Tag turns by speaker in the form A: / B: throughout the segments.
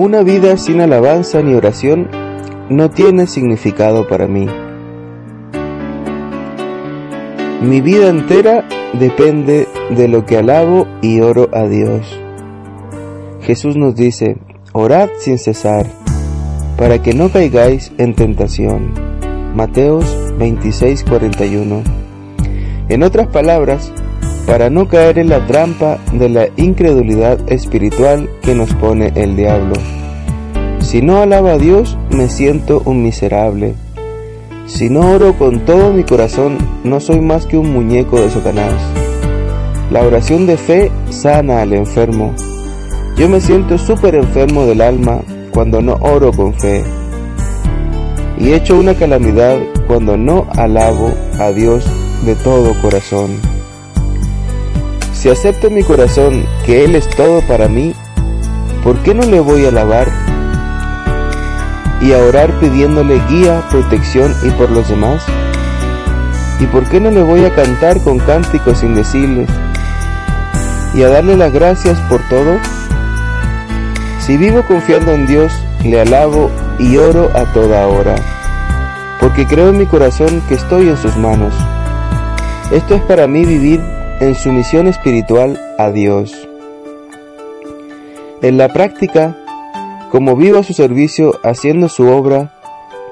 A: Una vida sin alabanza ni oración no tiene significado para mí. Mi vida entera depende de lo que alabo y oro a Dios. Jesús nos dice, orad sin cesar, para que no caigáis en tentación. Mateos 26:41. En otras palabras, para no caer en la trampa de la incredulidad espiritual que nos pone el diablo. Si no alaba a Dios, me siento un miserable si no oro con todo mi corazón, no soy más que un muñeco de Satanás. La oración de fe sana al enfermo. Yo me siento súper enfermo del alma cuando no oro con fe. Y hecho una calamidad cuando no alabo a Dios de todo corazón. Si acepto en mi corazón que Él es todo para mí, ¿por qué no le voy a alabar y a orar pidiéndole guía, protección y por los demás? ¿Y por qué no le voy a cantar con cánticos indecibles y a darle las gracias por todo? Si vivo confiando en Dios, le alabo y oro a toda hora, porque creo en mi corazón que estoy en sus manos. Esto es para mí vivir en sumisión espiritual a Dios. En la práctica, como vivo a su servicio haciendo su obra,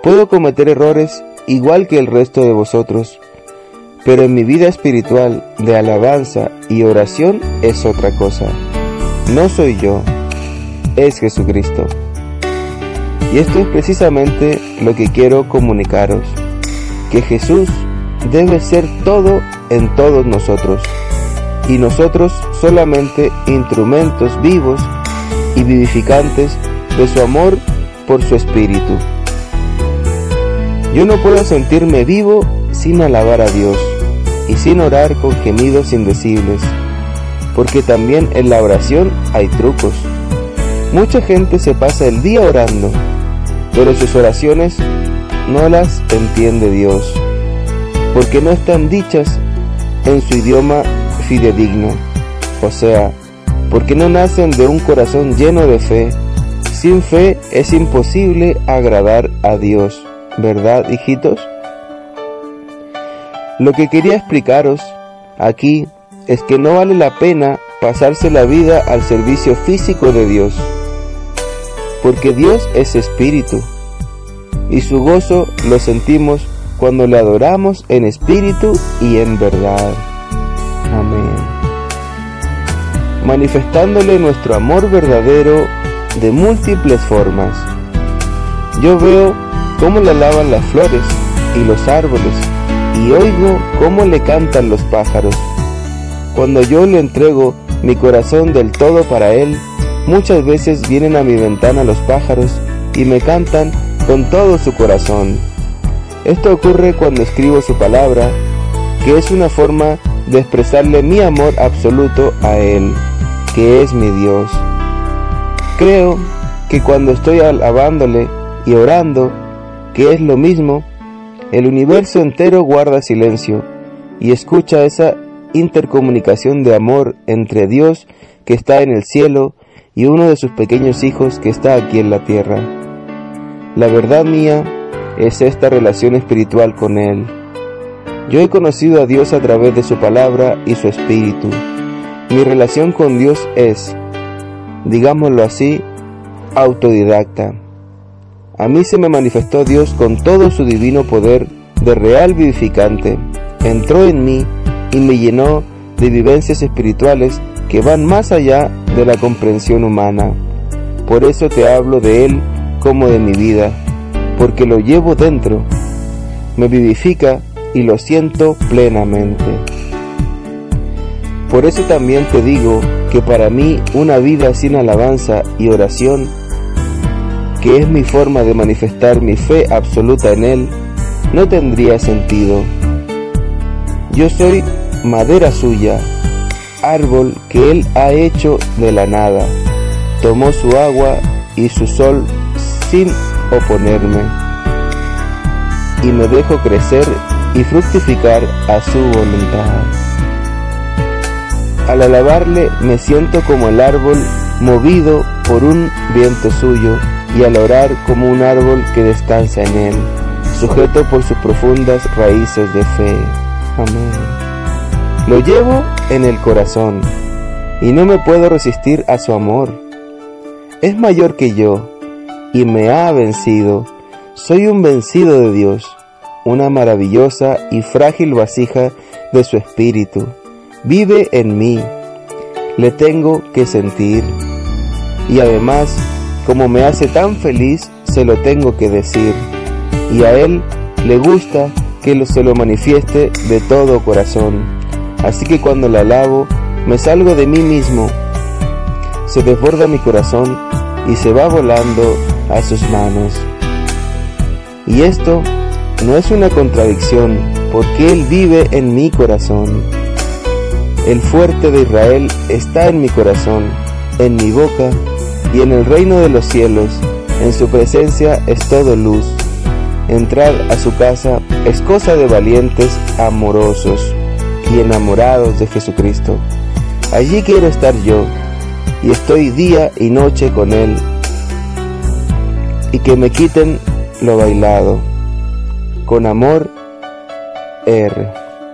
A: puedo cometer errores igual que el resto de vosotros, pero en mi vida espiritual de alabanza y oración es otra cosa. No soy yo, es Jesucristo. Y esto es precisamente lo que quiero comunicaros, que Jesús debe ser todo en todos nosotros, y nosotros solamente instrumentos vivos y vivificantes de su amor por su espíritu. Yo no puedo sentirme vivo sin alabar a Dios y sin orar con gemidos indecibles, porque también en la oración hay trucos. Mucha gente se pasa el día orando, pero sus oraciones no las entiende Dios, porque no están dichas en su idioma fidedigno, o sea, porque no nacen de un corazón lleno de fe sin fe es imposible agradar a Dios, ¿verdad, hijitos? Lo que quería explicaros aquí es que no vale la pena pasarse la vida al servicio físico de Dios, porque Dios es espíritu, y su gozo lo sentimos cuando le adoramos en espíritu y en verdad. Amén. Manifestándole nuestro amor verdadero de múltiples formas. Yo veo cómo le alaban las flores y los árboles y oigo cómo le cantan los pájaros. Cuando yo le entrego mi corazón del todo para él, muchas veces vienen a mi ventana los pájaros y me cantan con todo su corazón. Esto ocurre cuando escribo su palabra, que es una forma de expresarle mi amor absoluto a Él, que es mi Dios. Creo que cuando estoy alabándole y orando, que es lo mismo, el universo entero guarda silencio y escucha esa intercomunicación de amor entre Dios que está en el cielo y uno de sus pequeños hijos que está aquí en la tierra. La verdad mía es esta relación espiritual con Él. Yo he conocido a Dios a través de su palabra y su espíritu. Mi relación con Dios es digámoslo así, autodidacta. A mí se me manifestó Dios con todo su divino poder de real vivificante. Entró en mí y me llenó de vivencias espirituales que van más allá de la comprensión humana. Por eso te hablo de Él como de mi vida, porque lo llevo dentro, me vivifica y lo siento plenamente. Por eso también te digo que para mí una vida sin alabanza y oración, que es mi forma de manifestar mi fe absoluta en Él, no tendría sentido. Yo soy madera suya, árbol que Él ha hecho de la nada. Tomó su agua y su sol sin oponerme. Y me dejo crecer y fructificar a su voluntad. Al alabarle me siento como el árbol movido por un viento suyo, y al orar como un árbol que descansa en él, sujeto por sus profundas raíces de fe. Amén. Lo llevo en el corazón, y no me puedo resistir a su amor. Es mayor que yo, y me ha vencido. Soy un vencido de Dios, una maravillosa y frágil vasija de su espíritu. Vive en mí. Le tengo que sentir. Y además, como me hace tan feliz, se lo tengo que decir. Y a Él le gusta que se lo manifieste de todo corazón. Así que cuando la alabo, me salgo de mí mismo. Se desborda mi corazón y se va volando a sus manos. Y esto no es una contradicción, porque Él vive en mi corazón. El fuerte de Israel está en mi corazón, en mi boca y en el reino de los cielos. En su presencia es todo luz. Entrar a su casa es cosa de valientes, amorosos y enamorados de Jesucristo. Allí quiero estar yo, y estoy día y noche con Él, y que me quiten lo bailado. Con amor, R.